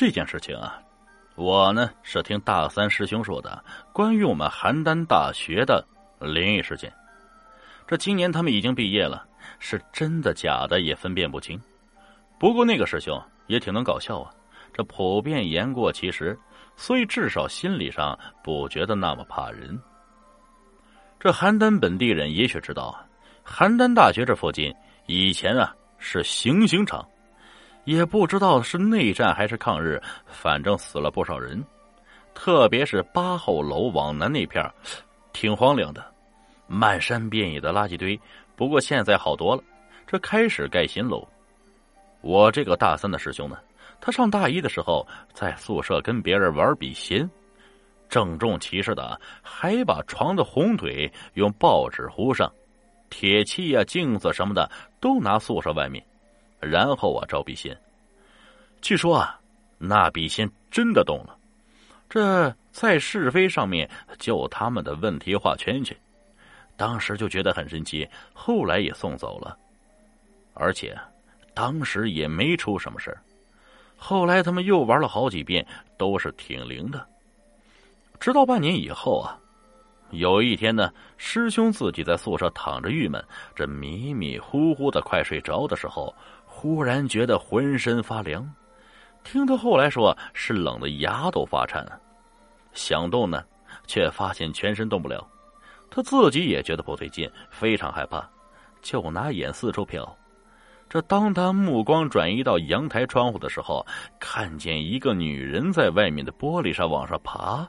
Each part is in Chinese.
这件事情啊，我呢是听大三师兄说的，关于我们邯郸大学的灵异事件。这今年他们已经毕业了，是真的假的也分辨不清。不过那个师兄也挺能搞笑啊，这普遍言过其实，所以至少心理上不觉得那么怕人。这邯郸本地人也许知道啊，邯郸大学这附近以前啊是行刑场，也不知道是内战还是抗日，反正死了不少人。特别是八号楼往南那片挺荒凉的，漫山遍野的垃圾堆。不过现在好多了，这开始盖新楼。我这个大三的师兄呢，他上大一的时候在宿舍跟别人玩笔仙，郑重其事的还把床的红腿用报纸糊上，铁器呀、镜子什么的都拿宿舍外面，然后啊照笔仙。据说啊，那笔仙真的动了，这在是非上面就他们的问题画圈圈。当时就觉得很神奇，后来也送走了，而且。当时也没出什么事后来他们又玩了好几遍，都是挺灵的。直到半年以后啊，有一天呢，师兄自己在宿舍躺着郁闷，这迷迷糊糊的快睡着的时候，忽然觉得浑身发凉。听他后来说，是冷的牙都发颤，想动呢，却发现全身动不了。他自己也觉得不对劲，非常害怕，就拿眼四处瞟。这当他目光转移到阳台窗户的时候，看见一个女人在外面的玻璃上往上爬。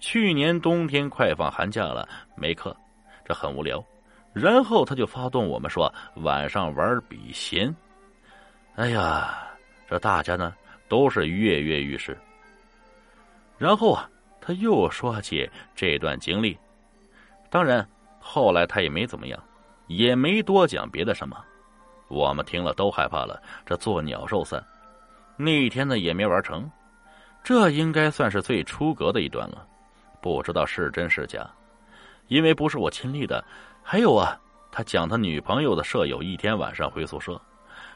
去年冬天快放寒假了，没课，这很无聊。然后他就发动我们说晚上玩笔仙。哎呀，这大家呢都是跃跃欲试。然后啊，他又说起这段经历。当然，后来他也没怎么样，也没多讲别的什么。我们听了都害怕了，这做鸟兽散。那一天呢也没玩成，这应该算是最出格的一段了。不知道是真是假，因为不是我亲历的。还有啊，他讲他女朋友的舍友一天晚上回宿舍，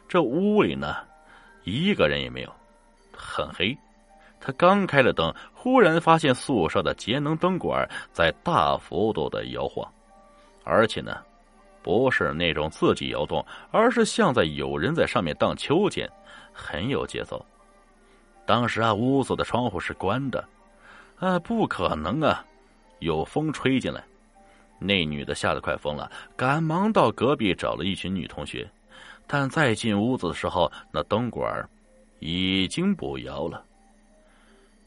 这屋里呢一个人也没有，很黑。他刚开了灯，忽然发现宿舍的节能灯管在大幅度的摇晃，而且呢。不是那种自己摇动，而是像在有人在上面荡秋千，很有节奏。当时啊，屋子的窗户是关的，啊，不可能啊，有风吹进来。那女的吓得快疯了，赶忙到隔壁找了一群女同学，但再进屋子的时候，那灯管已经不摇了。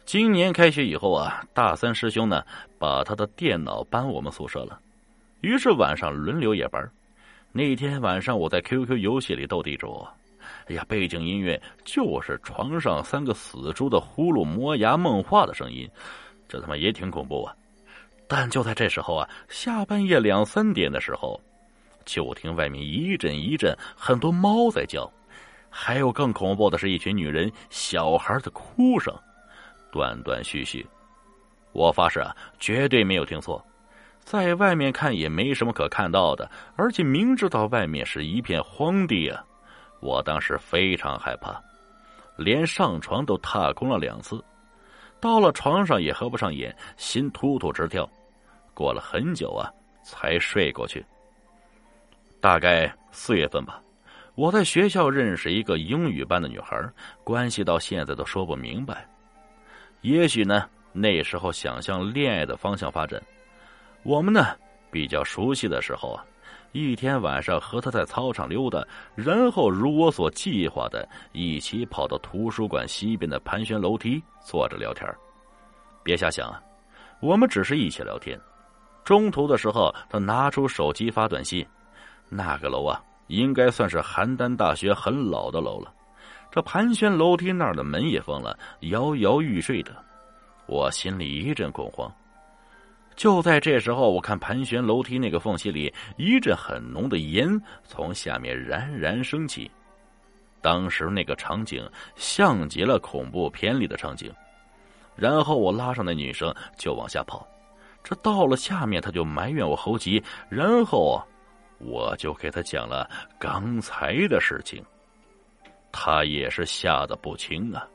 今年开学以后啊，大三师兄呢，把他的电脑搬我们宿舍了。于是晚上轮流夜班。那天晚上我在 QQ 游戏里斗地主，哎呀，背景音乐就是床上三个死猪的呼噜磨牙梦话的声音，这他妈也挺恐怖啊！但就在这时候啊，下半夜两三点的时候，就听外面一阵一阵很多猫在叫，还有更恐怖的是一群女人、小孩的哭声，断断续续。我发誓啊，绝对没有听错。在外面看也没什么可看到的，而且明知道外面是一片荒地啊！我当时非常害怕，连上床都踏空了两次，到了床上也合不上眼，心突突直跳。过了很久啊，才睡过去。大概四月份吧，我在学校认识一个英语班的女孩，关系到现在都说不明白。也许呢，那时候想向恋爱的方向发展。我们呢比较熟悉的时候啊，一天晚上和他在操场溜达，然后如我所计划的，一起跑到图书馆西边的盘旋楼梯坐着聊天别瞎想啊，我们只是一起聊天。中途的时候，他拿出手机发短信。那个楼啊，应该算是邯郸大学很老的楼了。这盘旋楼梯那儿的门也封了，摇摇欲坠的，我心里一阵恐慌。就在这时候，我看盘旋楼梯那个缝隙里，一阵很浓的烟从下面冉冉升起。当时那个场景像极了恐怖片里的场景。然后我拉上那女生就往下跑，这到了下面，她就埋怨我猴急。然后我就给她讲了刚才的事情，她也是吓得不轻啊。